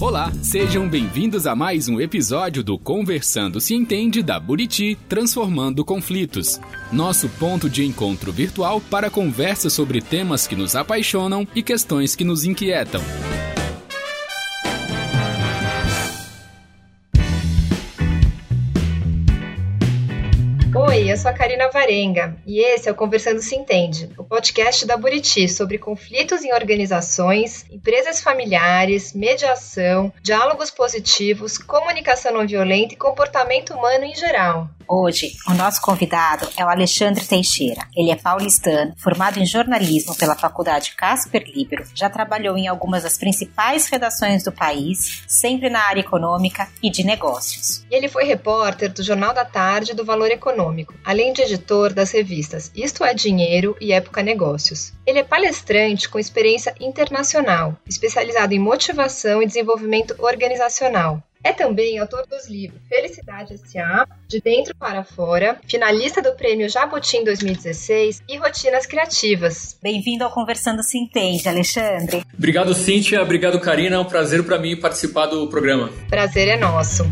Olá, sejam bem-vindos a mais um episódio do Conversando se Entende da Buriti Transformando Conflitos. Nosso ponto de encontro virtual para conversas sobre temas que nos apaixonam e questões que nos inquietam. Sou a Karina Varenga e esse é o Conversando Se Entende, o podcast da Buriti sobre conflitos em organizações, empresas familiares, mediação, diálogos positivos, comunicação não violenta e comportamento humano em geral. Hoje, o nosso convidado é o Alexandre Teixeira. Ele é paulistano, formado em jornalismo pela Faculdade Casper Libero, já trabalhou em algumas das principais redações do país, sempre na área econômica e de negócios. Ele foi repórter do Jornal da Tarde do Valor Econômico, além de editor das revistas Isto é Dinheiro e Época Negócios. Ele é palestrante com experiência internacional, especializado em motivação e desenvolvimento organizacional. É também autor dos livros Felicidade S.A., De Dentro para Fora, finalista do Prêmio Jabuti 2016 e Rotinas Criativas. Bem-vindo ao Conversando Se Entende, Alexandre. Obrigado, Cíntia. Obrigado, Karina. É um prazer para mim participar do programa. Prazer é nosso.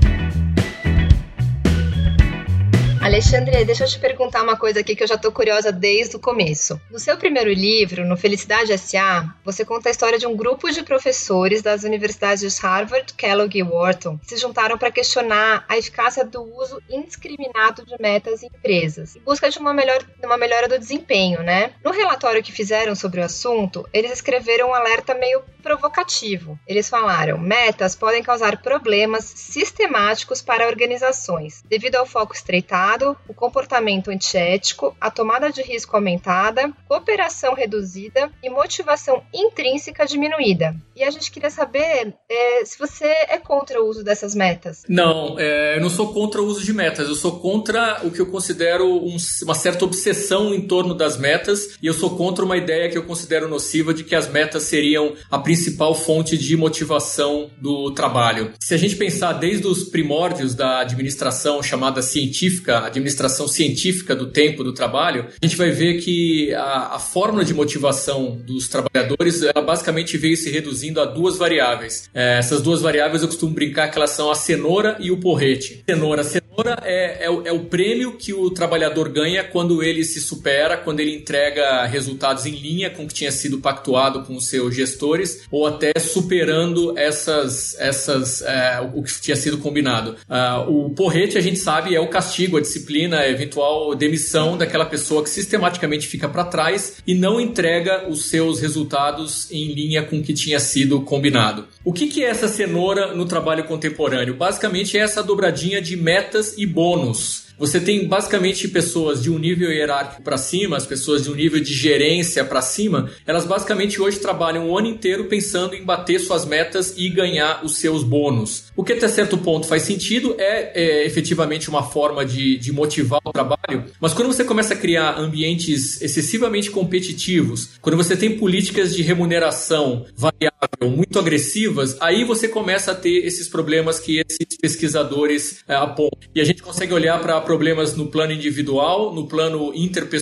Alexandre, deixa eu te perguntar uma coisa aqui que eu já tô curiosa desde o começo. No seu primeiro livro, no Felicidade S.A., você conta a história de um grupo de professores das universidades de Harvard, Kellogg e Wharton que se juntaram para questionar a eficácia do uso indiscriminado de metas em empresas, em busca de uma, melhor, uma melhora do desempenho, né? No relatório que fizeram sobre o assunto, eles escreveram um alerta meio provocativo. Eles falaram: metas podem causar problemas sistemáticos para organizações, devido ao foco estreitado o comportamento antiético, a tomada de risco aumentada, cooperação reduzida e motivação intrínseca diminuída. E a gente queria saber é, se você é contra o uso dessas metas. Não, é, eu não sou contra o uso de metas, eu sou contra o que eu considero um, uma certa obsessão em torno das metas e eu sou contra uma ideia que eu considero nociva de que as metas seriam a principal fonte de motivação do trabalho. Se a gente pensar desde os primórdios da administração chamada científica, administração científica do tempo do trabalho, a gente vai ver que a, a fórmula de motivação dos trabalhadores ela basicamente veio se reduzindo a duas variáveis. É, essas duas variáveis eu costumo brincar que elas são a cenoura e o porrete. Cenoura, cenoura é, é, o, é o prêmio que o trabalhador ganha quando ele se supera, quando ele entrega resultados em linha com o que tinha sido pactuado com os seus gestores, ou até superando essas, essas é, o que tinha sido combinado. Uh, o porrete, a gente sabe, é o castigo, a disciplina, a eventual demissão daquela pessoa que sistematicamente fica para trás e não entrega os seus resultados em linha com o que tinha sido combinado. O que, que é essa cenoura no trabalho contemporâneo? Basicamente é essa dobradinha de metas e bônus. Você tem basicamente pessoas de um nível hierárquico para cima, as pessoas de um nível de gerência para cima, elas basicamente hoje trabalham o ano inteiro pensando em bater suas metas e ganhar os seus bônus. O que até certo ponto faz sentido, é, é efetivamente uma forma de, de motivar o trabalho, mas quando você começa a criar ambientes excessivamente competitivos, quando você tem políticas de remuneração variável muito agressivas, aí você começa a ter esses problemas que esses pesquisadores é, apontam. E a gente consegue olhar para problemas no plano individual, no plano interpessoal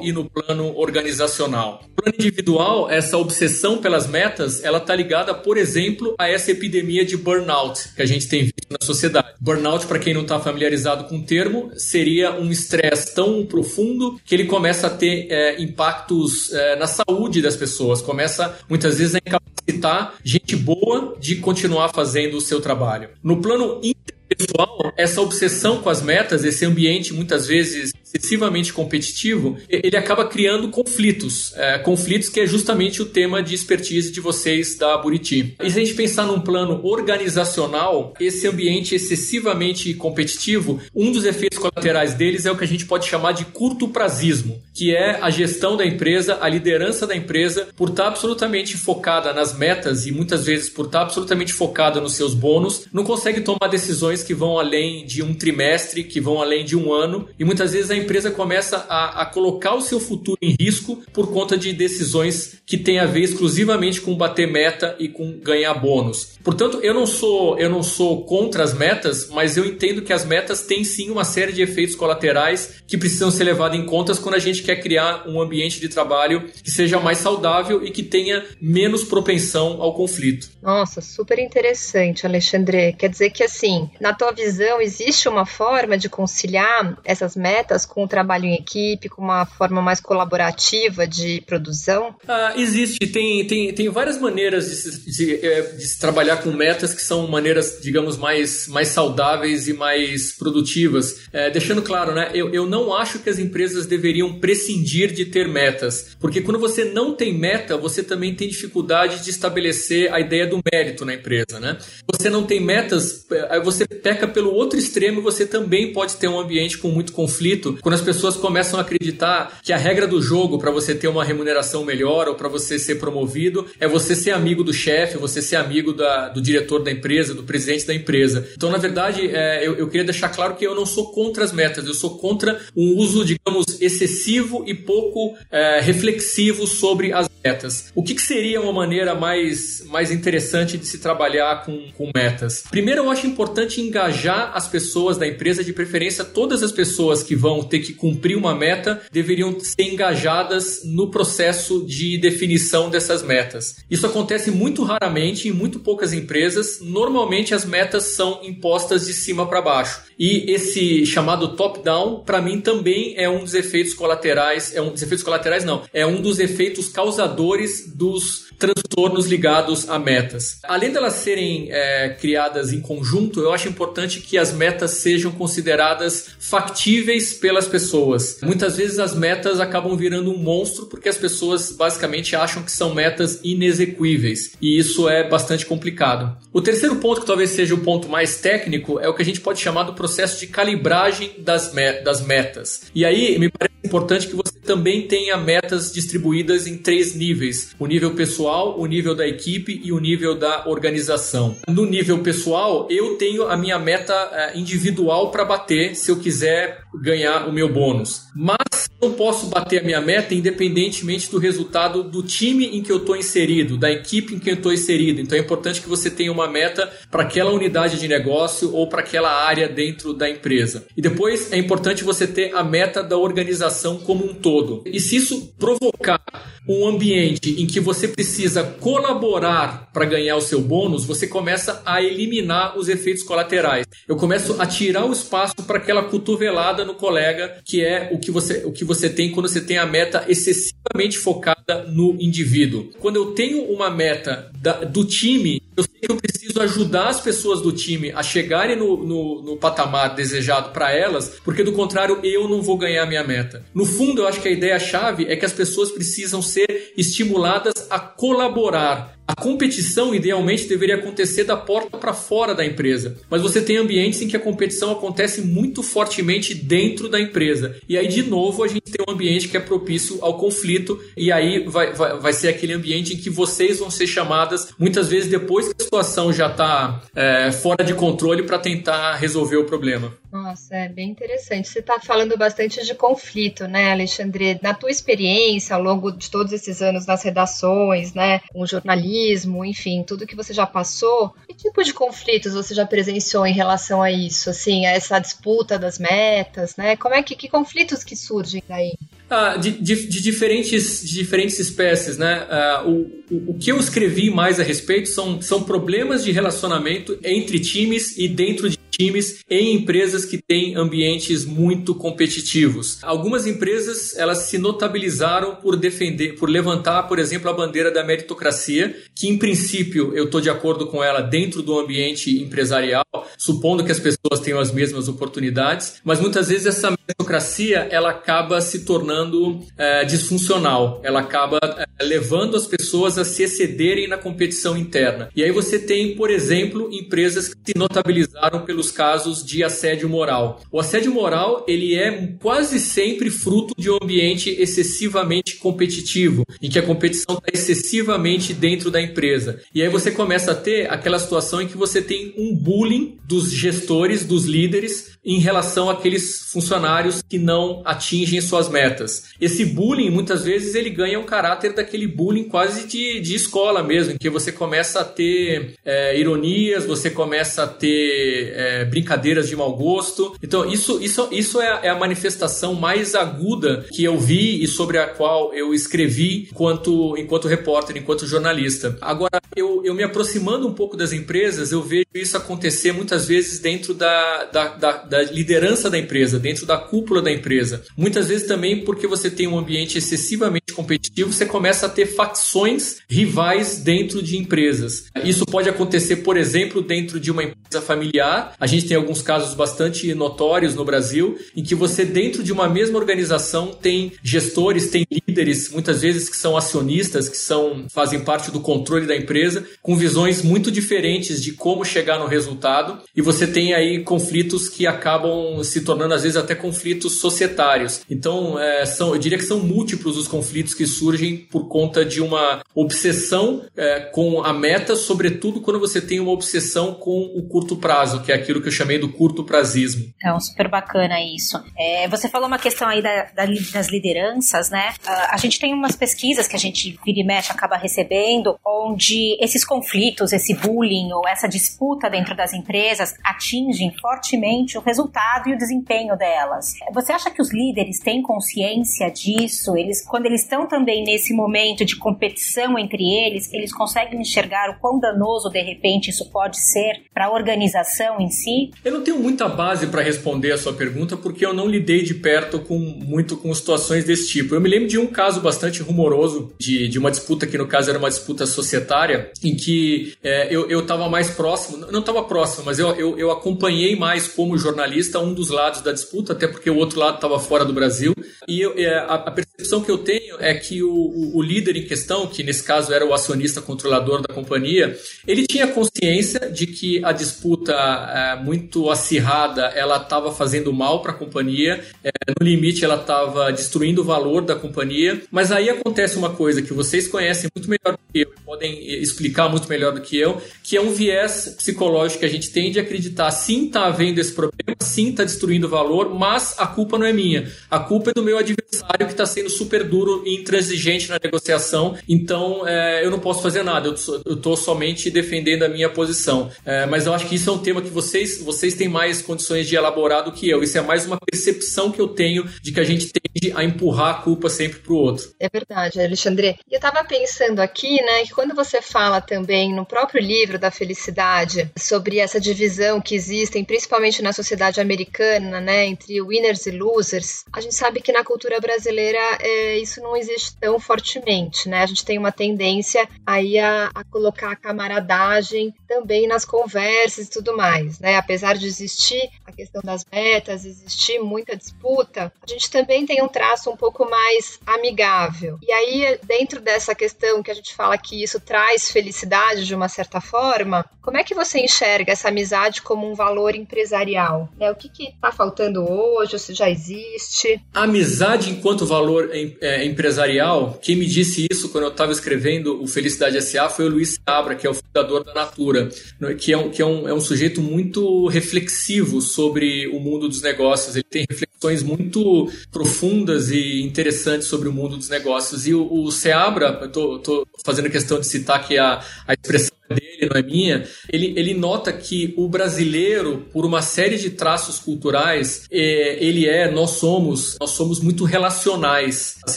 e no plano organizacional. No plano individual, essa obsessão pelas metas, ela está ligada, por exemplo, a essa epidemia de burnout que a gente tem visto na sociedade. Burnout, para quem não está familiarizado com o termo, seria um estresse tão profundo que ele começa a ter é, impactos é, na saúde das pessoas, começa muitas vezes a incapacitar gente boa de continuar fazendo o seu trabalho. No plano interpessoal, essa obsessão com as metas, esse ambiente muitas vezes excessivamente competitivo, ele acaba criando conflitos. É, conflitos que é justamente o tema de expertise de vocês da Buriti. E se a gente pensar num plano organizacional, esse ambiente excessivamente competitivo, um dos efeitos colaterais deles é o que a gente pode chamar de curto prazismo, que é a gestão da empresa, a liderança da empresa, por estar absolutamente focada nas metas e muitas vezes por estar absolutamente focada nos seus bônus, não consegue tomar decisões que vão além de um trimestre, que vão além de um ano, e muitas vezes a empresa começa a, a colocar o seu futuro em risco por conta de decisões que têm a ver exclusivamente com bater meta e com ganhar bônus. Portanto, eu não sou eu não sou contra as metas, mas eu entendo que as metas têm sim uma série de efeitos colaterais que precisam ser levados em conta quando a gente quer criar um ambiente de trabalho que seja mais saudável e que tenha menos propensão ao conflito. Nossa, super interessante, Alexandre. Quer dizer que assim, na tua visão, existe uma forma de conciliar essas metas com o trabalho em equipe, com uma forma mais colaborativa de produção? Ah, existe. Tem, tem, tem várias maneiras de se, de, é, de trabalhar com metas que são maneiras, digamos, mais, mais saudáveis e mais produtivas. É, deixando claro, né? Eu, eu não acho que as empresas deveriam prescindir de ter metas, porque quando você não tem meta, você também tem dificuldade de estabelecer a ideia do mérito na empresa, né? Você não tem metas, é, aí você peca pelo outro extremo, você também pode ter um ambiente com muito conflito, quando as pessoas começam a acreditar que a regra do jogo para você ter uma remuneração melhor ou para você ser promovido é você ser amigo do chefe, você ser amigo da, do diretor da empresa, do presidente da empresa. Então, na verdade, é, eu, eu queria deixar claro que eu não sou contra as metas, eu sou contra um uso, digamos, excessivo e pouco é, reflexivo sobre as metas. O que, que, seria uma maneira mais, mais interessante de se trabalhar com, com metas? Primeiro, eu acho importante engajar as pessoas da empresa, de preferência todas as pessoas que vão ter que cumprir uma meta deveriam ser engajadas no processo de definição dessas metas. Isso acontece muito raramente em muito poucas empresas. Normalmente as metas são impostas de cima para baixo. E esse chamado top-down, para mim, também é um dos efeitos colaterais, é um dos efeitos colaterais não, é um dos efeitos causadores dos transtornos ligados a metas. Além delas serem é, criadas em conjunto, eu acho importante que as metas sejam consideradas factíveis pelas pessoas. Muitas vezes as metas acabam virando um monstro porque as pessoas basicamente acham que são metas inexequíveis e isso é bastante complicado. O terceiro ponto, que talvez seja o ponto mais técnico, é o que a gente pode chamar do processo de calibragem das, me das metas. E aí me parece importante que você também tenha metas distribuídas em três níveis: o nível pessoal, o nível da equipe e o nível da organização. No nível pessoal, eu tenho a minha meta eh, individual para bater se eu quiser ganhar o meu bônus. Mas eu posso bater a minha meta independentemente do resultado do time em que eu estou inserido, da equipe em que eu estou inserido. Então é importante que você tenha uma meta para aquela unidade de negócio ou para aquela área dentro da empresa. E depois é importante você ter a meta da organização como um todo. E se isso provocar um ambiente em que você precisa colaborar para ganhar o seu bônus, você começa a eliminar os efeitos colaterais. Eu começo a tirar o espaço para aquela cotovelada no colega, que é o que você o que você tem quando você tem a meta excessivamente focada no indivíduo. Quando eu tenho uma meta da, do time, eu sei que eu preciso ajudar as pessoas do time a chegarem no, no, no patamar desejado para elas, porque do contrário eu não vou ganhar a minha meta. No fundo, eu acho que a ideia-chave é que as pessoas precisam ser estimuladas a colaborar, a competição, idealmente, deveria acontecer da porta para fora da empresa. Mas você tem ambientes em que a competição acontece muito fortemente dentro da empresa. E aí, de novo, a gente tem um ambiente que é propício ao conflito. E aí vai, vai, vai ser aquele ambiente em que vocês vão ser chamadas, muitas vezes depois situação já está é, fora de controle, para tentar resolver o problema. Nossa, é bem interessante. Você está falando bastante de conflito, né, Alexandre? Na tua experiência, ao longo de todos esses anos nas redações, né, com jornalismo, enfim, tudo que você já passou, que tipo de conflitos você já presenciou em relação a isso, assim, a essa disputa das metas, né? Como é que, que conflitos que surgem daí? Ah, de, de, de, diferentes, de diferentes espécies, né? Ah, o, o, o, que eu escrevi mais a respeito são, são problemas de relacionamento entre times e dentro de times em empresas que têm ambientes muito competitivos. Algumas empresas elas se notabilizaram por defender, por levantar, por exemplo, a bandeira da meritocracia, que em princípio eu estou de acordo com ela dentro do ambiente empresarial, supondo que as pessoas tenham as mesmas oportunidades, mas muitas vezes essa meritocracia ela acaba se tornando é, disfuncional, ela acaba é, levando as pessoas a se excederem na competição interna. E aí você tem, por exemplo, empresas que se notabilizaram pelos casos de assédio moral. O assédio moral, ele é quase sempre fruto de um ambiente excessivamente competitivo, em que a competição está excessivamente dentro da empresa. E aí você começa a ter aquela situação em que você tem um bullying dos gestores, dos líderes, em relação àqueles funcionários que não atingem suas metas. Esse bullying, muitas vezes, ele ganha um caráter daquele bullying quase de, de escola mesmo, em que você começa a ter é, ironias, você começa a ter é, brincadeiras de mau gosto. Então, isso, isso, isso é, é a manifestação mais aguda que eu vi e sobre a qual eu escrevi enquanto, enquanto repórter, enquanto jornalista. Agora, eu, eu me aproximando um pouco das empresas, eu vejo isso acontecer muitas vezes dentro da, da, da, da liderança da empresa, dentro da cúpula da empresa. Muitas vezes também porque você tem um ambiente excessivamente competitivo, você começa a ter facções rivais dentro de empresas. Isso pode acontecer, por exemplo, dentro de uma empresa familiar. A gente tem alguns casos bastante notórios no Brasil, em que você, dentro de uma mesma organização, tem gestores, tem líderes, muitas vezes que são acionistas, que são fazem parte do controle da empresa, com visões muito diferentes de como chegar no resultado. E você tem aí conflitos que acabam se tornando, às vezes, até conflitos societários. Então, é, são, eu diria que são múltiplos os conflitos que surgem por conta de uma obsessão é, com a meta, sobretudo quando você tem uma obsessão com o curto prazo, que é aquilo que eu chamei do curto prazismo. Um super bacana isso. É, você falou uma questão aí da, da, das lideranças, né? Uh, a gente tem umas pesquisas que a gente vira e mexe acaba recebendo, onde esses conflitos, esse bullying ou essa disputa dentro das empresas atingem fortemente o resultado e o desempenho delas. Você acha que os líderes têm consciência disso? Eles, quando eles estão também nesse momento de competição entre eles, eles conseguem enxergar o quão danoso de repente isso pode ser para a organização em si? Eu não tenho muita base para responder a sua pergunta porque eu não lidei de perto com muito com situações desse tipo. Eu me lembro de um caso bastante rumoroso de, de uma disputa que no caso era uma disputa societária em que é, eu estava mais próximo, não estava próximo, mas eu, eu, eu acompanhei mais como jornalista um dos lados da disputa, até porque o outro lado estava fora do Brasil. E eu, é, a, a, percepção que eu tenho é que o, o, o, líder em questão, que nesse caso era o acionista controlador da companhia, ele tinha consciência de que a disputa é, muito acirrada ela estava fazendo mal para a companhia, é, no limite ela estava destruindo o valor da companhia. Mas aí acontece uma coisa que vocês conhecem muito melhor do que eu, podem explicar muito melhor do que eu, que é um viés psicológico que a gente tem de acreditar sim está havendo esse problema, sim está destruindo o valor, mas a culpa não é minha. A culpa é do meu adversário que está sendo super duro e intransigente na negociação, então é, eu não posso fazer nada, eu estou somente defendendo a minha posição. É, mas eu acho que isso é um tema que vocês, vocês têm mais condições de elaborar do que eu. Isso é mais uma percepção que eu tenho de que a gente tende a empurrar a culpa sempre para o outro. É verdade, Alexandre. Eu estava pensando aqui, né, que quando você fala também no próprio livro da felicidade sobre essa divisão que existem, principalmente na sociedade americana, né, entre winners e losers, a gente sabe que na cultura brasileira é, isso não existe tão fortemente, né? A gente tem uma tendência aí a, a colocar a camaradagem também nas conversas e tudo mais, né? Apesar de existir questão das metas, existir muita disputa, a gente também tem um traço um pouco mais amigável. E aí, dentro dessa questão que a gente fala que isso traz felicidade de uma certa forma, como é que você enxerga essa amizade como um valor empresarial? Né? O que está faltando hoje, ou se já existe? Amizade enquanto valor é, empresarial, quem me disse isso quando eu estava escrevendo o Felicidade S.A. foi o Luiz Abra, que é o fundador da Natura, né, que é um, que é um, é um sujeito muito reflexivo sobre o mundo dos negócios. Ele tem reflexões muito profundas e interessantes sobre o mundo dos negócios. E o, o Seabra, eu estou fazendo questão de citar aqui a, a expressão dele, não é minha, ele, ele nota que o brasileiro, por uma série de traços culturais, é, ele é, nós somos, nós somos muito relacionais. As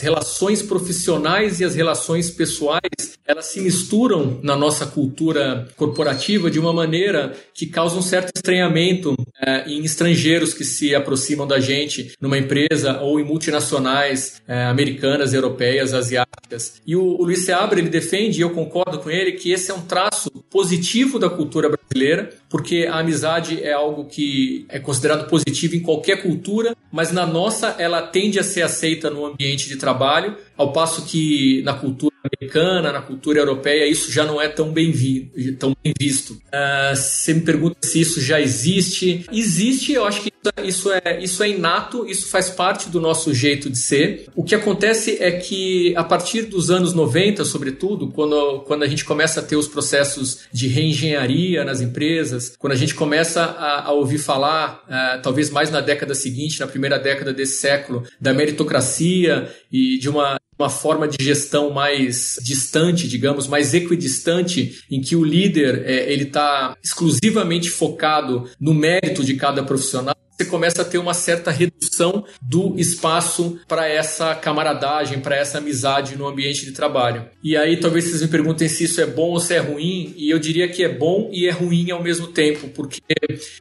relações profissionais e as relações pessoais, elas se misturam na nossa cultura corporativa de uma maneira que causa um certo estranhamento é, em estrangeiros que se aproximam da gente numa empresa ou em multinacionais é, americanas, europeias, asiáticas. E o, o Luiz Seabra, ele defende, e eu concordo com ele, que esse é um traço positivo da cultura brasileira, porque a amizade é algo que é considerado positivo em qualquer cultura, mas na nossa ela tende a ser aceita no ambiente de trabalho, ao passo que na cultura americana, na cultura europeia, isso já não é tão bem, vi, tão bem visto. Uh, você me pergunta se isso já existe. Existe, eu acho que isso é, isso é inato, isso faz parte do nosso jeito de ser. O que acontece é que a partir dos anos 90, sobretudo, quando, quando a gente começa a ter os processos de reengenharia nas empresas, quando a gente começa a, a ouvir falar, uh, talvez mais na década seguinte, na primeira década desse século, da meritocracia e de uma uma forma de gestão mais distante, digamos, mais equidistante, em que o líder é, ele está exclusivamente focado no mérito de cada profissional, você começa a ter uma certa redução do espaço para essa camaradagem, para essa amizade no ambiente de trabalho. E aí talvez vocês me perguntem se isso é bom ou se é ruim, e eu diria que é bom e é ruim ao mesmo tempo, porque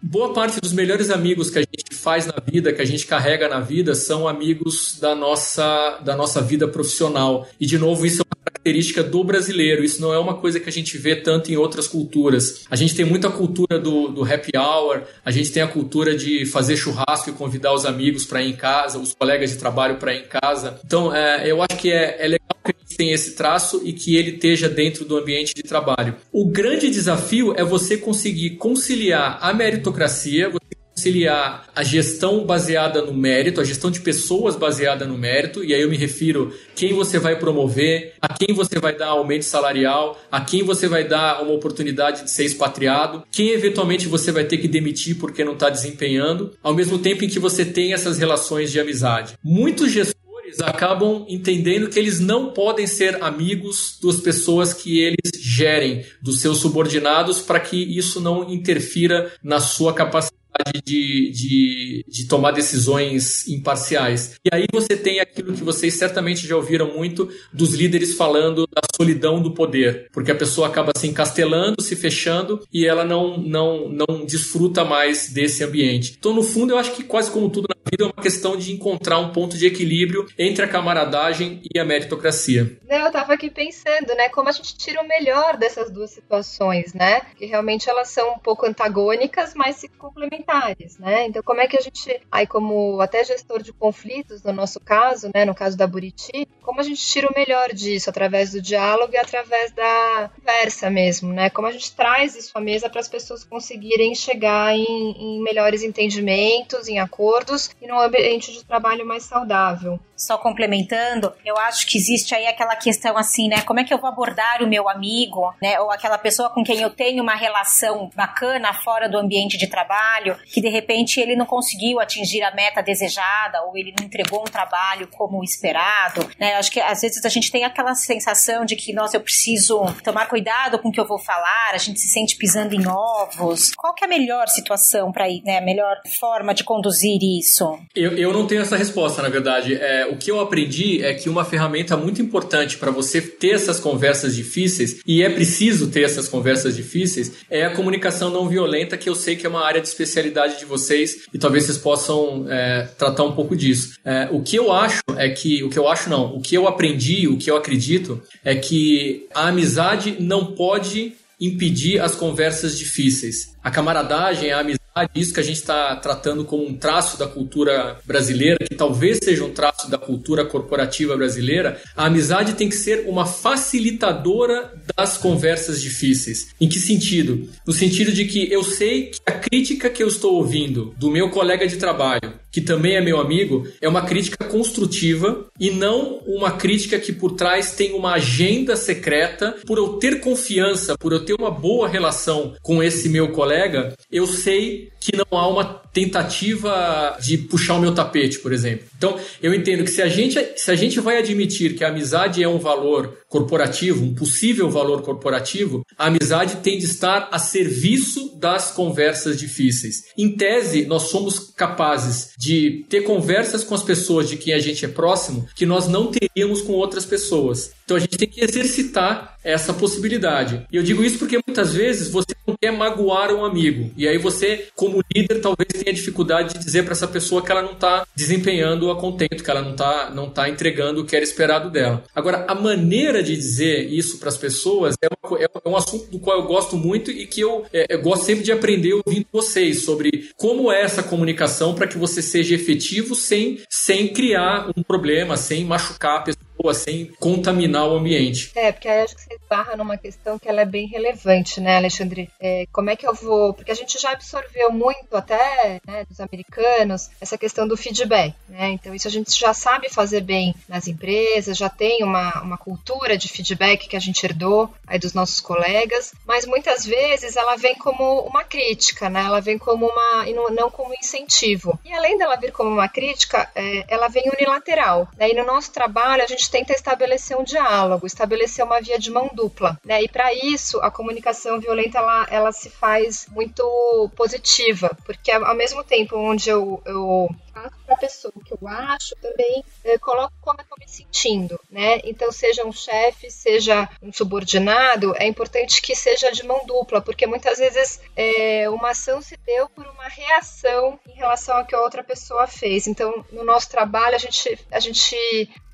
boa parte dos melhores amigos que a gente faz na vida, que a gente carrega na vida, são amigos da nossa, da nossa vida profissional. E de novo, isso é uma característica do brasileiro, isso não é uma coisa que a gente vê tanto em outras culturas. A gente tem muita cultura do, do happy hour, a gente tem a cultura de fazer churrasco e convidar os amigos para ir em casa, os colegas de trabalho para ir em casa. Então, é, eu acho que é, é legal que a gente tenha esse traço e que ele esteja dentro do ambiente de trabalho. O grande desafio é você conseguir conciliar a meritocracia, você conciliar a gestão baseada no mérito, a gestão de pessoas baseada no mérito, e aí eu me refiro quem você vai promover, a quem você vai dar aumento salarial, a quem você vai dar uma oportunidade de ser expatriado, quem eventualmente você vai ter que demitir porque não está desempenhando, ao mesmo tempo em que você tem essas relações de amizade. Muitos gestores acabam entendendo que eles não podem ser amigos das pessoas que eles gerem, dos seus subordinados, para que isso não interfira na sua capacidade de, de, de, tomar decisões imparciais. E aí você tem aquilo que vocês certamente já ouviram muito dos líderes falando da solidão do poder, porque a pessoa acaba se encastelando, se fechando e ela não, não, não desfruta mais desse ambiente. Então, no fundo, eu acho que quase como tudo na vida é uma questão de encontrar um ponto de equilíbrio entre a camaradagem e a meritocracia. Eu estava aqui pensando, né, como a gente tira o melhor dessas duas situações, né? Que realmente elas são um pouco antagônicas, mas se complementam parlamentares, né? Então, como é que a gente, aí como até gestor de conflitos, no nosso caso, né, no caso da Buriti, como a gente tira o melhor disso através do diálogo e através da conversa mesmo, né? Como a gente traz isso à mesa para as pessoas conseguirem chegar em, em melhores entendimentos, em acordos e num ambiente de trabalho mais saudável. Só complementando, eu acho que existe aí aquela questão assim, né? Como é que eu vou abordar o meu amigo, né? Ou aquela pessoa com quem eu tenho uma relação bacana fora do ambiente de trabalho, que de repente ele não conseguiu atingir a meta desejada ou ele não entregou um trabalho como esperado, né? Eu acho que às vezes a gente tem aquela sensação de que, nossa, eu preciso tomar cuidado com o que eu vou falar, a gente se sente pisando em ovos. Qual que é a melhor situação para ir, né? A melhor forma de conduzir isso? Eu, eu não tenho essa resposta, na verdade. É, o que eu aprendi é que uma ferramenta muito importante para você ter essas conversas difíceis, e é preciso ter essas conversas difíceis, é a comunicação não violenta, que eu sei que é uma área de especialidade de vocês e talvez vocês possam é, tratar um pouco disso. É, o que eu acho é que, o que eu acho não, o que eu aprendi, o que eu acredito é que a amizade não pode impedir as conversas difíceis. A camaradagem, a amizade isso que a gente está tratando como um traço da cultura brasileira, que talvez seja um traço da cultura corporativa brasileira, a amizade tem que ser uma facilitadora das conversas difíceis. Em que sentido? No sentido de que eu sei que a crítica que eu estou ouvindo do meu colega de trabalho, que também é meu amigo, é uma crítica construtiva e não uma crítica que por trás tem uma agenda secreta. Por eu ter confiança, por eu ter uma boa relação com esse meu colega, eu sei que não há uma tentativa de puxar o meu tapete, por exemplo. Então, eu entendo que se a gente, se a gente vai admitir que a amizade é um valor corporativo, um possível valor corporativo, a amizade tem de estar a serviço das conversas difíceis. Em tese, nós somos capazes de ter conversas com as pessoas de quem a gente é próximo que nós não teríamos com outras pessoas. Então a gente tem que exercitar essa possibilidade. E eu digo isso porque muitas vezes você não quer magoar um amigo. E aí você, como líder, talvez tenha dificuldade de dizer para essa pessoa que ela não está desempenhando a contento, que ela não está não tá entregando o que era esperado dela. Agora, a maneira de dizer isso para as pessoas é, uma, é, um assunto do qual eu gosto muito e que eu, é, eu gosto sempre de aprender ouvindo vocês sobre como é essa comunicação para que você seja efetivo sem, sem criar um problema, sem machucar a pessoa sem contaminar o ambiente. É, porque aí acho que você esbarra numa questão que ela é bem relevante, né, Alexandre? É, como é que eu vou. Porque a gente já absorveu muito, até né, dos americanos, essa questão do feedback, né? Então, isso a gente já sabe fazer bem nas empresas, já tem uma, uma cultura de feedback que a gente herdou aí dos nossos colegas, mas muitas vezes ela vem como uma crítica, né? Ela vem como uma. e não como incentivo. E além dela vir como uma crítica, é, ela vem unilateral. Né? E no nosso trabalho, a gente tenta estabelecer um diálogo, estabelecer uma via de mão dupla. Né? E para isso, a comunicação violenta ela, ela se faz muito positiva, porque ao mesmo tempo onde eu, eu pessoa o que eu acho, também eh, coloco como eu estou me sentindo, né? Então, seja um chefe, seja um subordinado, é importante que seja de mão dupla, porque muitas vezes é, uma ação se deu por uma reação em relação ao que a outra pessoa fez. Então, no nosso trabalho, a gente, a gente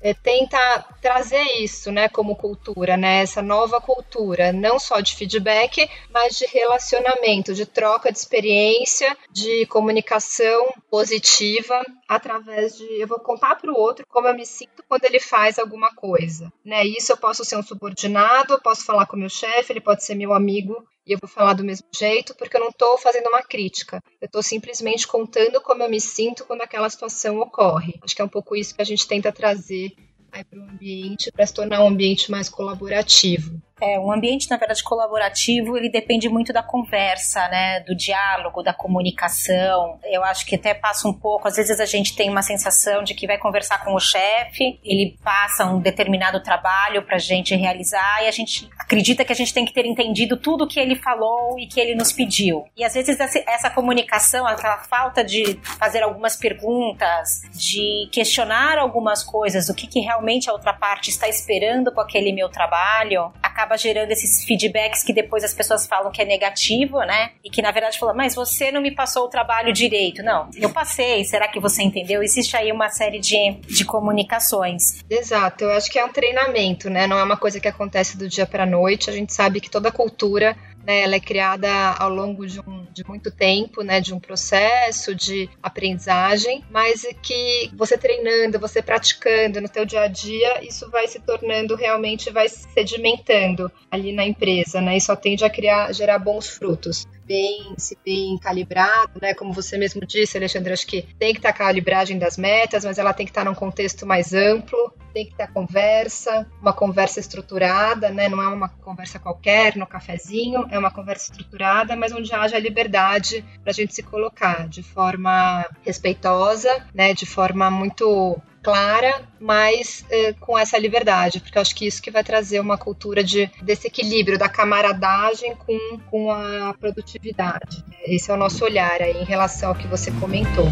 é, tenta trazer isso, né, como cultura, né, essa nova cultura, não só de feedback, mas de relacionamento, de troca de experiência, de comunicação positiva através de eu vou contar para o outro como eu me sinto quando ele faz alguma coisa, né? Isso eu posso ser um subordinado, eu posso falar com meu chefe, ele pode ser meu amigo e eu vou falar do mesmo jeito porque eu não estou fazendo uma crítica. Eu estou simplesmente contando como eu me sinto quando aquela situação ocorre. Acho que é um pouco isso que a gente tenta trazer para o ambiente para se tornar um ambiente mais colaborativo. É, um ambiente, na verdade, colaborativo, ele depende muito da conversa, né? Do diálogo, da comunicação. Eu acho que até passa um pouco, às vezes a gente tem uma sensação de que vai conversar com o chefe, ele passa um determinado trabalho pra gente realizar e a gente acredita que a gente tem que ter entendido tudo que ele falou e que ele nos pediu. E às vezes essa comunicação, aquela falta de fazer algumas perguntas, de questionar algumas coisas, o que, que realmente a outra parte está esperando com aquele meu trabalho, acaba acaba gerando esses feedbacks que depois as pessoas falam que é negativo, né? E que na verdade falam, mas você não me passou o trabalho direito. Não, eu passei, será que você entendeu? Existe aí uma série de, de comunicações. Exato, eu acho que é um treinamento, né? Não é uma coisa que acontece do dia para noite. A gente sabe que toda cultura né, ela é criada ao longo de, um, de muito tempo, né, de um processo de aprendizagem, mas que você treinando, você praticando no teu dia a dia, isso vai se tornando realmente, vai se sedimentando ali na empresa, né, e só tende a criar, gerar bons frutos bem, se bem calibrado, né? Como você mesmo disse, Alexandre, acho que tem que estar a calibragem das metas, mas ela tem que estar num contexto mais amplo, tem que ter conversa, uma conversa estruturada, né? Não é uma conversa qualquer no cafezinho, é uma conversa estruturada, mas onde haja liberdade para a gente se colocar de forma respeitosa, né? De forma muito clara, mas eh, com essa liberdade, porque eu acho que isso que vai trazer uma cultura de, desse equilíbrio da camaradagem com, com a produtividade. Esse é o nosso olhar aí em relação ao que você comentou.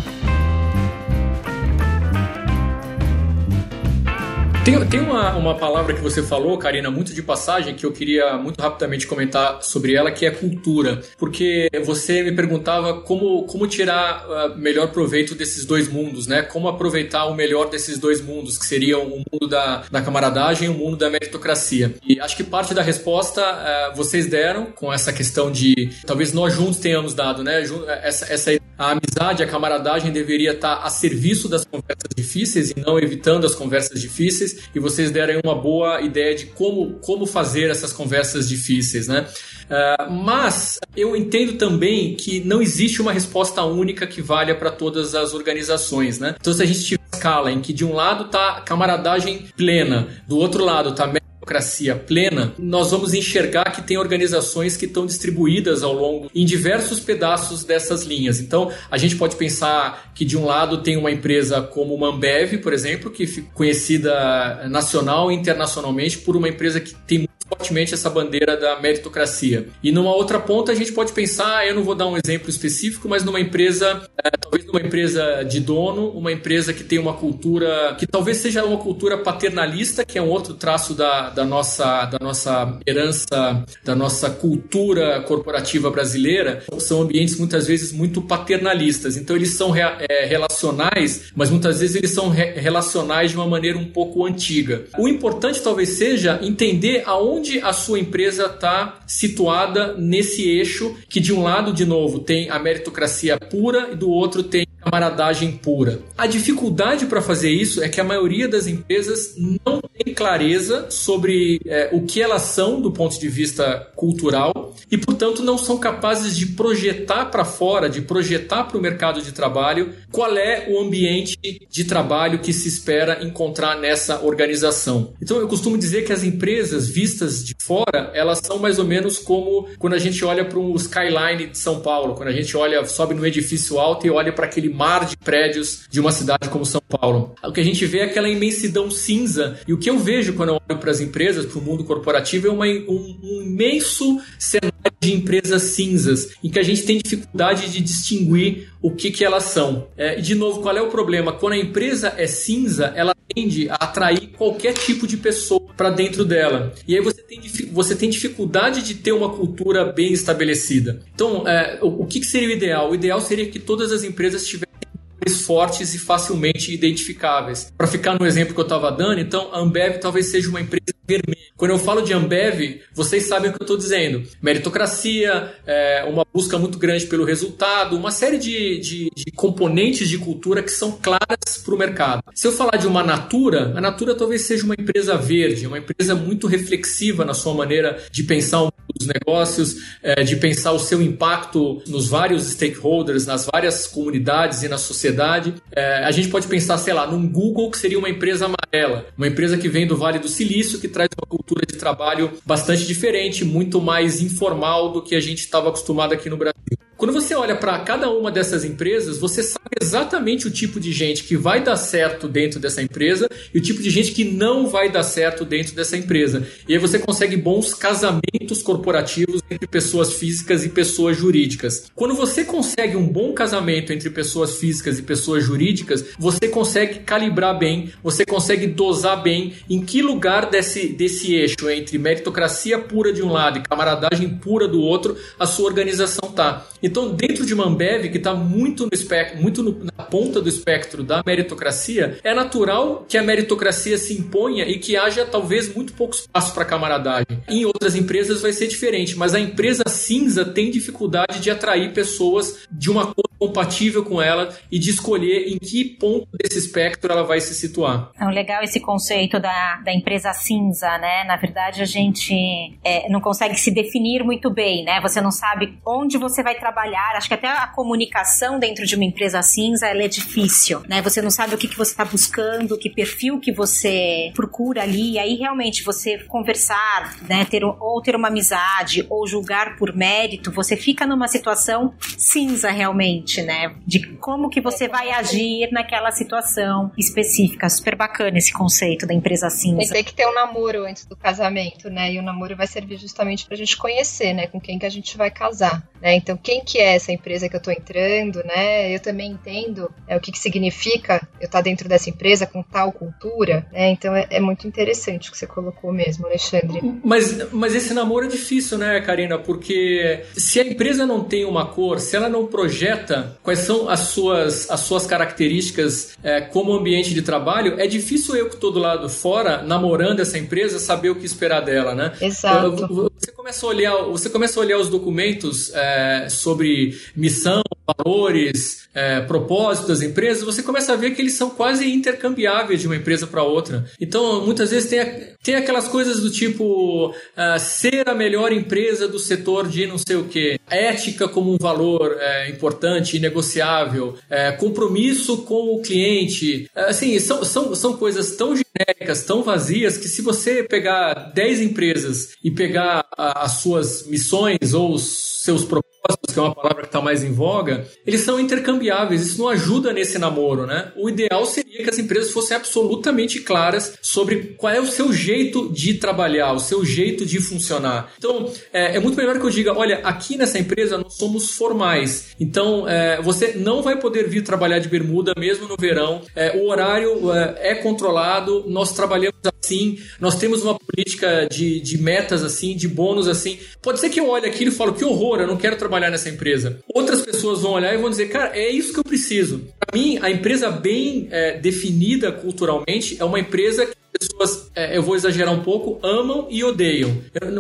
Tem, tem uma, uma palavra que você falou, Karina, muito de passagem, que eu queria muito rapidamente comentar sobre ela, que é cultura. Porque você me perguntava como, como tirar uh, melhor proveito desses dois mundos, né? Como aproveitar o melhor desses dois mundos, que seriam o mundo da, da camaradagem e o mundo da meritocracia. E acho que parte da resposta uh, vocês deram com essa questão de talvez nós juntos tenhamos dado, né? Essa, essa a amizade, a camaradagem deveria estar a serviço das conversas difíceis e não evitando as conversas difíceis. E vocês deram uma boa ideia de como, como fazer essas conversas difíceis, né? Uh, mas eu entendo também que não existe uma resposta única que valha para todas as organizações, né? Então, se a gente tiver escala em que de um lado está camaradagem plena, do outro lado está democracia plena, nós vamos enxergar que tem organizações que estão distribuídas ao longo em diversos pedaços dessas linhas. Então, a gente pode pensar que de um lado tem uma empresa como uma Ambev, por exemplo, que é conhecida nacional e internacionalmente por uma empresa que tem fortemente essa bandeira da meritocracia. E numa outra ponta a gente pode pensar, eu não vou dar um exemplo específico, mas numa empresa, é, talvez numa empresa de dono, uma empresa que tem uma cultura que talvez seja uma cultura paternalista, que é um outro traço da, da, nossa, da nossa herança, da nossa cultura corporativa brasileira, são ambientes muitas vezes muito paternalistas. Então eles são é, relacionais, mas muitas vezes eles são re, relacionais de uma maneira um pouco antiga. O importante talvez seja entender aonde onde a sua empresa está situada nesse eixo que de um lado, de novo, tem a meritocracia pura e do outro tem camaradagem pura. A dificuldade para fazer isso é que a maioria das empresas não tem clareza sobre é, o que elas são do ponto de vista cultural e, portanto, não são capazes de projetar para fora, de projetar para o mercado de trabalho qual é o ambiente de trabalho que se espera encontrar nessa organização. Então, eu costumo dizer que as empresas vistas de fora, elas são mais ou menos como quando a gente olha para um skyline de São Paulo, quando a gente olha, sobe no edifício alto e olha para aquele mar de prédios de uma cidade como São Paulo. O que a gente vê é aquela imensidão cinza. E o que eu vejo quando eu olho para as empresas, para o mundo corporativo, é uma, um, um imenso cenário de empresas cinzas, em que a gente tem dificuldade de distinguir o que, que elas são. É, e, de novo, qual é o problema? Quando a empresa é cinza, ela tende a atrair qualquer tipo de pessoa para dentro dela. E aí você tem, você tem dificuldade de ter uma cultura bem estabelecida. Então, é, o, o que, que seria o ideal? O ideal seria que todas as empresas tivessem fortes e facilmente identificáveis. Para ficar no exemplo que eu estava dando, então a Ambev talvez seja uma empresa vermelha. Quando eu falo de Ambev, vocês sabem o que eu estou dizendo. Meritocracia, é, uma busca muito grande pelo resultado, uma série de, de, de componentes de cultura que são claras para o mercado. Se eu falar de uma Natura, a Natura talvez seja uma empresa verde, uma empresa muito reflexiva na sua maneira de pensar os negócios, é, de pensar o seu impacto nos vários stakeholders, nas várias comunidades e na sociedade. É, a gente pode pensar, sei lá, num Google que seria uma empresa amarela, uma empresa que vem do Vale do Silício, que traz uma de trabalho bastante diferente, muito mais informal do que a gente estava acostumado aqui no Brasil. Quando você olha para cada uma dessas empresas, você sabe exatamente o tipo de gente que vai dar certo dentro dessa empresa e o tipo de gente que não vai dar certo dentro dessa empresa. E aí você consegue bons casamentos corporativos entre pessoas físicas e pessoas jurídicas. Quando você consegue um bom casamento entre pessoas físicas e pessoas jurídicas, você consegue calibrar bem, você consegue dosar bem em que lugar desse, desse eixo entre meritocracia pura de um lado e camaradagem pura do outro a sua organização tá. Então, dentro de uma Ambev que está muito, no muito no, na ponta do espectro da meritocracia, é natural que a meritocracia se imponha e que haja talvez muito pouco espaço para camaradagem. Em outras empresas vai ser diferente, mas a empresa cinza tem dificuldade de atrair pessoas de uma cor compatível com ela e de escolher em que ponto desse espectro ela vai se situar. É legal esse conceito da, da empresa cinza, né? Na verdade, a gente é, não consegue se definir muito bem, né? Você não sabe onde você vai trabalhar. Acho que até a comunicação dentro de uma empresa cinza ela é difícil, né? Você não sabe o que, que você está buscando, que perfil que você procura ali. E aí, realmente, você conversar, né? Ter, ou ter uma amizade, ou julgar por mérito, você fica numa situação cinza realmente né? De como que você vai agir naquela situação específica. Super bacana esse conceito da empresa cinza. Tem que ter um namoro antes do casamento, né? E o namoro vai servir justamente pra gente conhecer, né? Com quem que a gente vai casar, né? Então, quem que é essa empresa que eu tô entrando, né? Eu também entendo é, o que que significa eu estar tá dentro dessa empresa com tal cultura, né? Então, é, é muito interessante o que você colocou mesmo, Alexandre. Mas, mas esse namoro é difícil, né, Karina? Porque se a empresa não tem uma cor, se ela não projeta quais são as suas, as suas características é, como ambiente de trabalho, é difícil eu que estou do lado fora, namorando essa empresa, saber o que esperar dela, né? Exato. Você começa a olhar, você começa a olhar os documentos é, sobre missão, valores, é, propósito das empresas, você começa a ver que eles são quase intercambiáveis de uma empresa para outra. Então, muitas vezes tem, tem aquelas coisas do tipo uh, ser a melhor empresa do setor de não sei o que, ética como um valor é, importante e negociável, é, compromisso com o cliente. É, assim, são, são, são coisas tão genéricas, tão vazias, que se você pegar 10 empresas e pegar a, as suas missões ou os seus propósitos, que é uma palavra que está mais em voga, eles são intercambiáveis. Isso não ajuda nesse namoro, né? O ideal seria que as empresas fossem absolutamente claras sobre qual é o seu jeito de trabalhar, o seu jeito de funcionar. Então, é, é muito melhor que eu diga: olha, aqui nessa empresa nós somos formais. Então, é, você não vai poder vir trabalhar de bermuda mesmo no verão. É, o horário é, é controlado, nós trabalhamos assim, nós temos uma política de, de metas assim, de bônus assim. Pode ser que eu olhe aquilo e falo: que horror, eu não quero trabalhar nessa empresa. Outras pessoas vão olhar e vão dizer, cara, é isso que eu preciso. Para mim, a empresa bem é, definida culturalmente é uma empresa que pessoas, é, eu vou exagerar um pouco, amam e odeiam.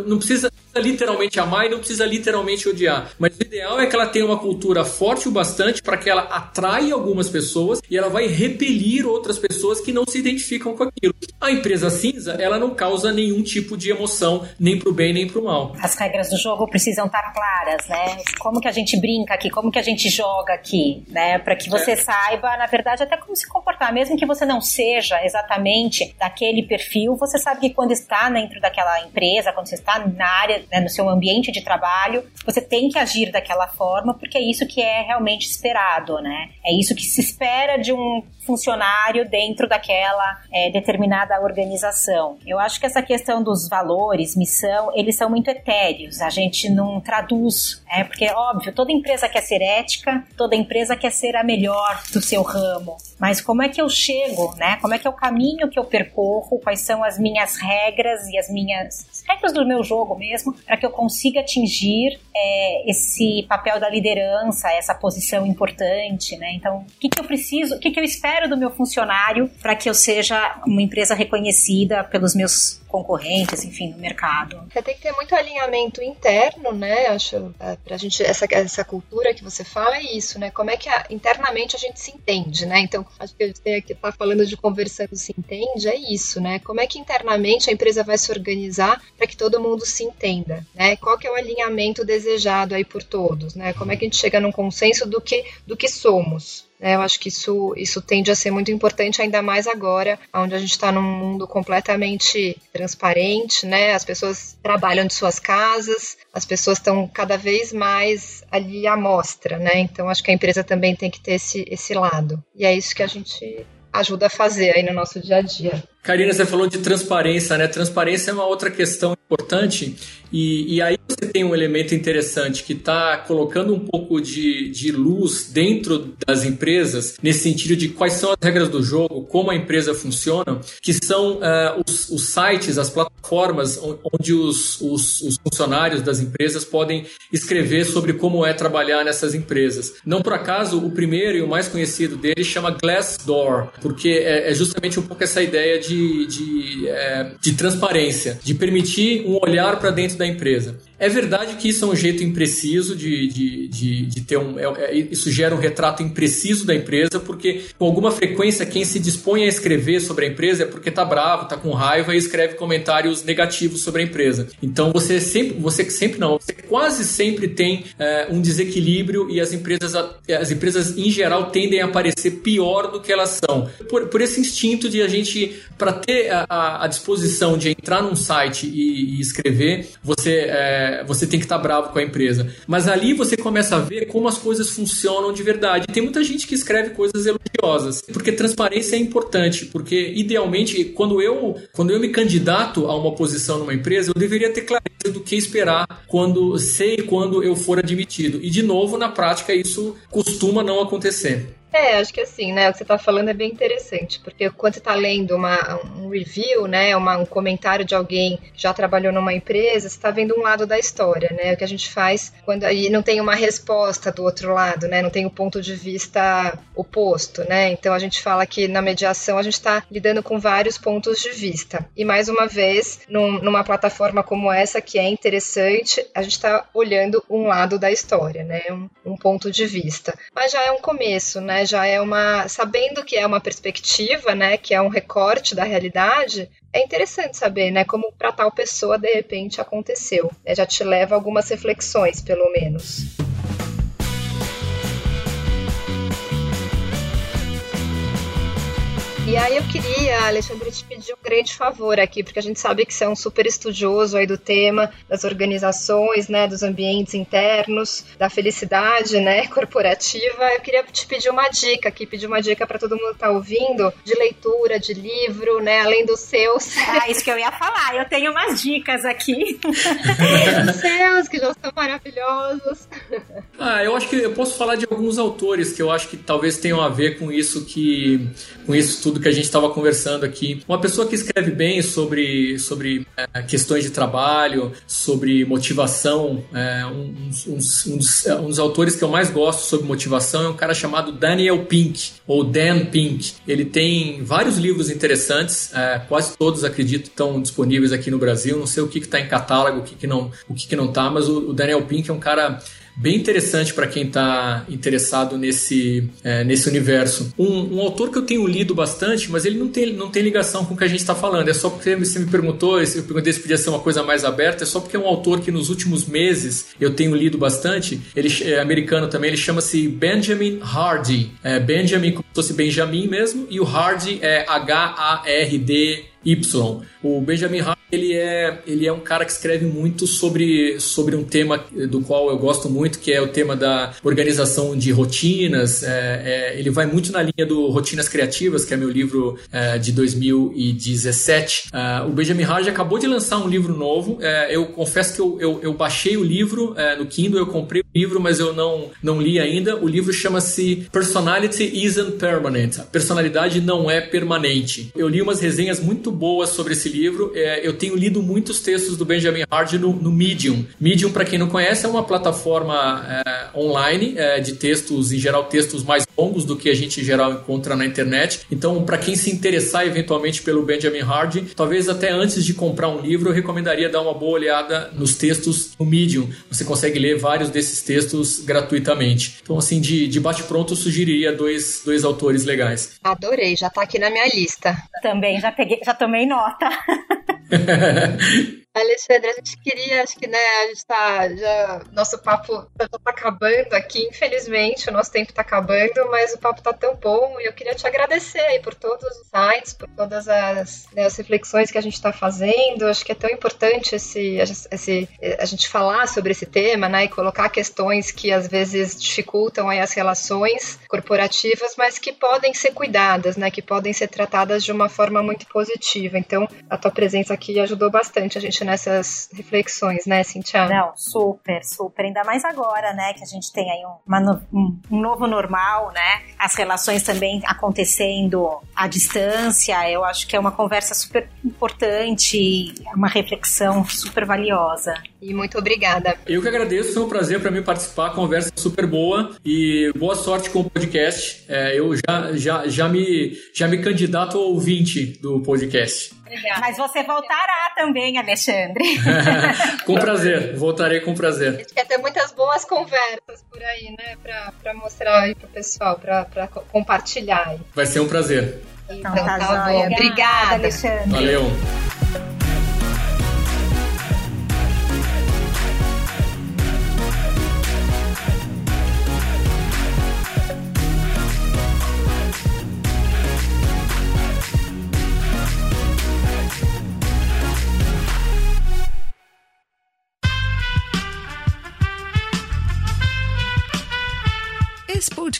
Não, precisa, precisa literalmente amar e não precisa literalmente odiar. Mas o ideal é que ela tenha uma cultura forte o bastante para que ela atraia algumas pessoas e ela vai repelir outras pessoas que não se identificam com aquilo. A empresa cinza, ela não causa nenhum tipo de emoção, nem pro bem nem pro mal. As regras do jogo precisam estar claras, né? Como que a gente brinca aqui, como que a gente joga aqui, né? Para que você é. saiba, na verdade, até como se comportar, mesmo que você não seja exatamente daquele perfil, você sabe que quando está dentro daquela empresa, quando você está na área, né, no seu ambiente de trabalho, você tem que agir daquela forma, porque é isso que é realmente esperado, né? É isso que se espera de um funcionário dentro daquela é, determinada organização. Eu acho que essa questão dos valores, missão, eles são muito etéreos. A gente não traduz, é porque óbvio, toda empresa quer ser ética, toda empresa quer ser a melhor do seu ramo. Mas como é que eu chego, né? Como é que é o caminho que eu percorro? Quais são as minhas regras e as minhas regras do meu jogo mesmo, para que eu consiga atingir é, esse papel da liderança, essa posição importante, né? Então, o que, que eu preciso, o que, que eu espero do meu funcionário para que eu seja uma empresa reconhecida pelos meus concorrentes, enfim, no mercado. Você tem que ter muito alinhamento interno, né? Acho é, pra gente essa essa cultura que você fala é isso, né? Como é que a, internamente a gente se entende, né? Então, acho que a que estar tá falando de conversando se entende, é isso, né? Como é que internamente a empresa vai se organizar para que todo mundo se entenda, né? Qual que é o alinhamento desejado aí por todos, né? Como é que a gente chega num consenso do que do que somos, eu acho que isso, isso tende a ser muito importante, ainda mais agora, onde a gente está num mundo completamente transparente, né? As pessoas trabalham de suas casas, as pessoas estão cada vez mais ali à mostra, né? Então acho que a empresa também tem que ter esse, esse lado. E é isso que a gente ajuda a fazer aí no nosso dia a dia. Karina, você falou de transparência, né? Transparência é uma outra questão importante e, e aí você tem um elemento interessante que está colocando um pouco de, de luz dentro das empresas, nesse sentido de quais são as regras do jogo, como a empresa funciona, que são uh, os, os, sites, as plataformas onde os, os, os, funcionários das empresas podem escrever sobre como é trabalhar nessas empresas. Não por acaso, o primeiro e o mais conhecido dele chama Glassdoor, porque é, é justamente um pouco essa ideia de, de, é, de transparência, de permitir um olhar para dentro da empresa. É verdade que isso é um jeito impreciso de, de, de, de ter um. É, é, isso gera um retrato impreciso da empresa, porque com alguma frequência quem se dispõe a escrever sobre a empresa é porque está bravo, está com raiva e escreve comentários negativos sobre a empresa. Então você sempre, você sempre não, você quase sempre tem é, um desequilíbrio e as empresas, as empresas em geral tendem a parecer pior do que elas são. Por, por esse instinto de a gente, para ter a, a, disposição de entrar num site e, e escrever, você. É, você tem que estar tá bravo com a empresa. Mas ali você começa a ver como as coisas funcionam de verdade. Tem muita gente que escreve coisas elogiosas, porque transparência é importante, porque idealmente quando eu quando eu me candidato a uma posição numa empresa, eu deveria ter clareza do que esperar quando sei quando eu for admitido. E de novo, na prática isso costuma não acontecer. É, acho que assim, né? O que você está falando é bem interessante, porque quando você está lendo uma, um review, né? Uma, um comentário de alguém que já trabalhou numa empresa, você está vendo um lado da história, né? O que a gente faz quando aí não tem uma resposta do outro lado, né? Não tem o um ponto de vista oposto, né? Então a gente fala que na mediação a gente está lidando com vários pontos de vista. E mais uma vez, num, numa plataforma como essa, que é interessante, a gente está olhando um lado da história, né? Um, um ponto de vista. Mas já é um começo, né? Já é uma. Sabendo que é uma perspectiva, né? Que é um recorte da realidade, é interessante saber, né? Como para tal pessoa de repente aconteceu. É, já te leva algumas reflexões, pelo menos. E aí eu queria, Alexandre, te pedir um grande favor aqui, porque a gente sabe que você é um super estudioso aí do tema das organizações, né, dos ambientes internos, da felicidade, né, corporativa. Eu queria te pedir uma dica aqui, pedir uma dica para todo mundo que tá ouvindo, de leitura, de livro, né, além dos seus. Ah, isso que eu ia falar. Eu tenho umas dicas aqui. os seus, que já são maravilhosos. Ah, eu acho que eu posso falar de alguns autores que eu acho que talvez tenham a ver com isso que com isso tudo tudo que a gente estava conversando aqui. Uma pessoa que escreve bem sobre, sobre é, questões de trabalho, sobre motivação, é, um dos autores que eu mais gosto sobre motivação é um cara chamado Daniel Pink, ou Dan Pink. Ele tem vários livros interessantes, é, quase todos, acredito, estão disponíveis aqui no Brasil. Não sei o que está em catálogo, o que, que não o que, que não está, mas o, o Daniel Pink é um cara bem interessante para quem está interessado nesse, é, nesse universo. Um, um, autor que eu tenho lido bastante, mas ele não tem, não tem ligação com o que a gente está falando. É só porque você me perguntou, eu perguntei se podia ser uma coisa mais aberta, é só porque é um autor que nos últimos meses eu tenho lido bastante. Ele é americano também, ele chama-se Benjamin Hardy. É Benjamin como se fosse Benjamin mesmo, e o Hardy é H-A-R-D-Y. O Benjamin Hardy ele é, ele é um cara que escreve muito sobre, sobre um tema do qual eu gosto muito, que é o tema da organização de rotinas. É, é, ele vai muito na linha do Rotinas Criativas, que é meu livro é, de 2017. É, o Benjamin Hardy acabou de lançar um livro novo. É, eu confesso que eu, eu, eu baixei o livro é, no Kindle, eu comprei livro, mas eu não, não li ainda. O livro chama-se Personality Isn't Permanent. A personalidade não é permanente. Eu li umas resenhas muito boas sobre esse livro. eu tenho lido muitos textos do Benjamin Hardy no, no Medium. Medium, para quem não conhece, é uma plataforma é, online é, de textos, em geral, textos mais longos do que a gente em geral encontra na internet. Então, para quem se interessar eventualmente pelo Benjamin Hardy, talvez até antes de comprar um livro, eu recomendaria dar uma boa olhada nos textos no Medium. Você consegue ler vários desses textos gratuitamente. Então, assim, de, de bate-pronto, eu sugeriria dois, dois autores legais. Adorei, já está aqui na minha lista. Também, já peguei, já tomei nota. Alexandre, a gente queria, acho que, né, a gente tá, já, nosso papo já tá acabando aqui, infelizmente, o nosso tempo tá acabando, mas o papo tá tão bom e eu queria te agradecer aí por todos os sites, por todas as, né, as reflexões que a gente tá fazendo, acho que é tão importante esse, esse, a gente falar sobre esse tema, né, e colocar questões que às vezes dificultam aí as relações corporativas, mas que podem ser cuidadas, né, que podem ser tratadas de uma forma muito positiva, então a tua presença aqui ajudou bastante a gente nessas reflexões, né, Cintia? Não, super, super. Ainda mais agora, né, que a gente tem aí um, um, um novo normal, né? As relações também acontecendo à distância. Eu acho que é uma conversa super importante, uma reflexão super valiosa. E muito obrigada. Eu que agradeço, foi um prazer para mim participar, conversa super boa e boa sorte com o podcast. É, eu já, já, já, me, já me candidato ao ouvinte do podcast. Obrigada. Mas você voltará também, Alexandre. com prazer, voltarei com prazer. A gente quer ter muitas boas conversas por aí, né? Pra, pra mostrar aí pro pessoal, pra, pra compartilhar. Aí. Vai ser um prazer. Então, então tá, tá bom. Obrigada, Alexandre. Valeu.